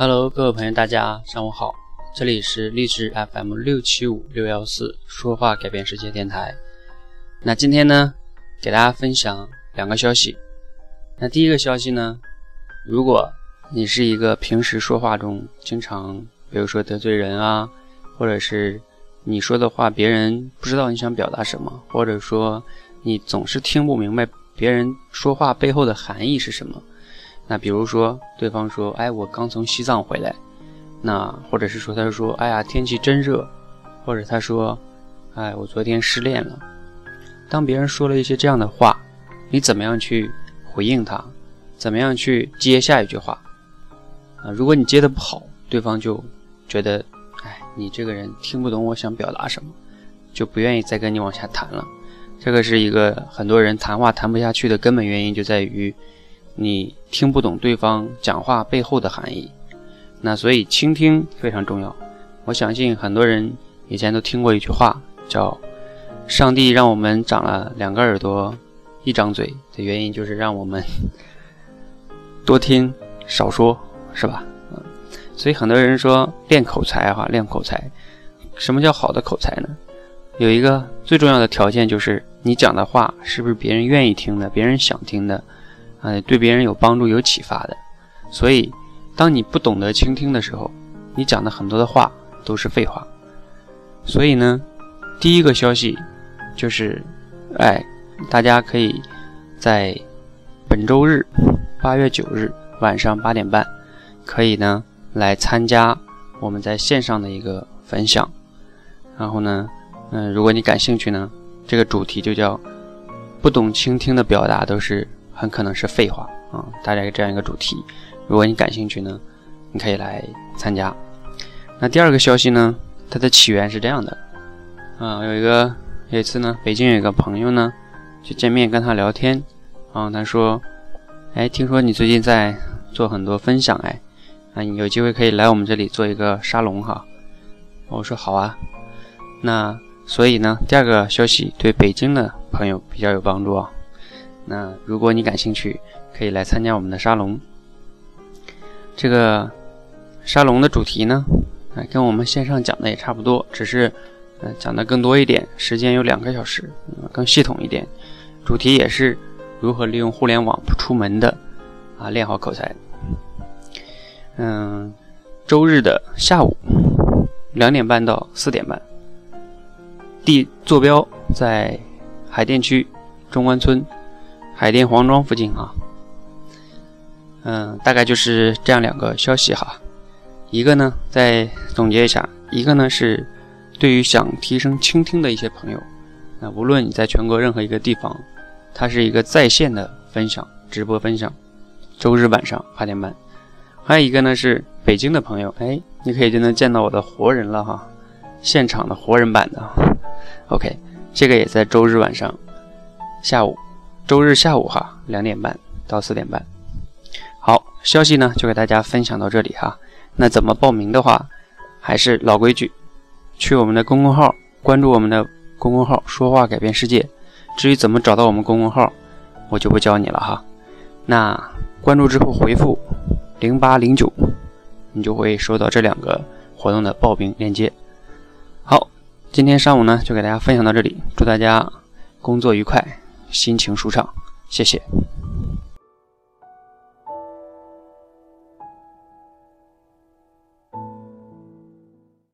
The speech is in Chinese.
Hello，各位朋友，大家上午好，这里是励志 FM 六七五六幺四说话改变世界电台。那今天呢，给大家分享两个消息。那第一个消息呢，如果你是一个平时说话中经常，比如说得罪人啊，或者是你说的话别人不知道你想表达什么，或者说你总是听不明白别人说话背后的含义是什么。那比如说，对方说：“哎，我刚从西藏回来。”那或者是说，他说：“哎呀，天气真热。”或者他说：“哎，我昨天失恋了。”当别人说了一些这样的话，你怎么样去回应他？怎么样去接下一句话？啊，如果你接的不好，对方就觉得：“哎，你这个人听不懂我想表达什么，就不愿意再跟你往下谈了。”这个是一个很多人谈话谈不下去的根本原因，就在于。你听不懂对方讲话背后的含义，那所以倾听非常重要。我相信很多人以前都听过一句话，叫“上帝让我们长了两个耳朵，一张嘴”的原因就是让我们多听少说，是吧？嗯，所以很多人说练口才哈，练口才。什么叫好的口才呢？有一个最重要的条件就是你讲的话是不是别人愿意听的，别人想听的。哎，对别人有帮助、有启发的，所以，当你不懂得倾听的时候，你讲的很多的话都是废话。所以呢，第一个消息就是，哎，大家可以在本周日八月九日晚上八点半，可以呢来参加我们在线上的一个分享。然后呢，嗯，如果你感兴趣呢，这个主题就叫“不懂倾听的表达都是”。很可能是废话啊！大概这样一个主题，如果你感兴趣呢，你可以来参加。那第二个消息呢，它的起源是这样的啊，有一个有一次呢，北京有一个朋友呢，去见面跟他聊天，然后他说：“哎，听说你最近在做很多分享，哎，啊，你有机会可以来我们这里做一个沙龙哈。”我说：“好啊。”那所以呢，第二个消息对北京的朋友比较有帮助啊。那如果你感兴趣，可以来参加我们的沙龙。这个沙龙的主题呢，啊，跟我们线上讲的也差不多，只是呃讲的更多一点，时间有两个小时，更系统一点。主题也是如何利用互联网不出门的啊，练好口才。嗯，周日的下午两点半到四点半，地坐标在海淀区中关村。海淀黄庄附近啊，嗯，大概就是这样两个消息哈。一个呢，再总结一下，一个呢是对于想提升倾听的一些朋友，那无论你在全国任何一个地方，它是一个在线的分享直播分享，周日晚上八点半。还有一个呢是北京的朋友，哎，你可以就能见到我的活人了哈，现场的活人版的。OK，这个也在周日晚上下午。周日下午哈，两点半到四点半。好，消息呢就给大家分享到这里哈。那怎么报名的话，还是老规矩，去我们的公众号关注我们的公众号“说话改变世界”。至于怎么找到我们公众号，我就不教你了哈。那关注之后回复零八零九，你就会收到这两个活动的报名链接。好，今天上午呢就给大家分享到这里，祝大家工作愉快。心情舒畅，谢谢。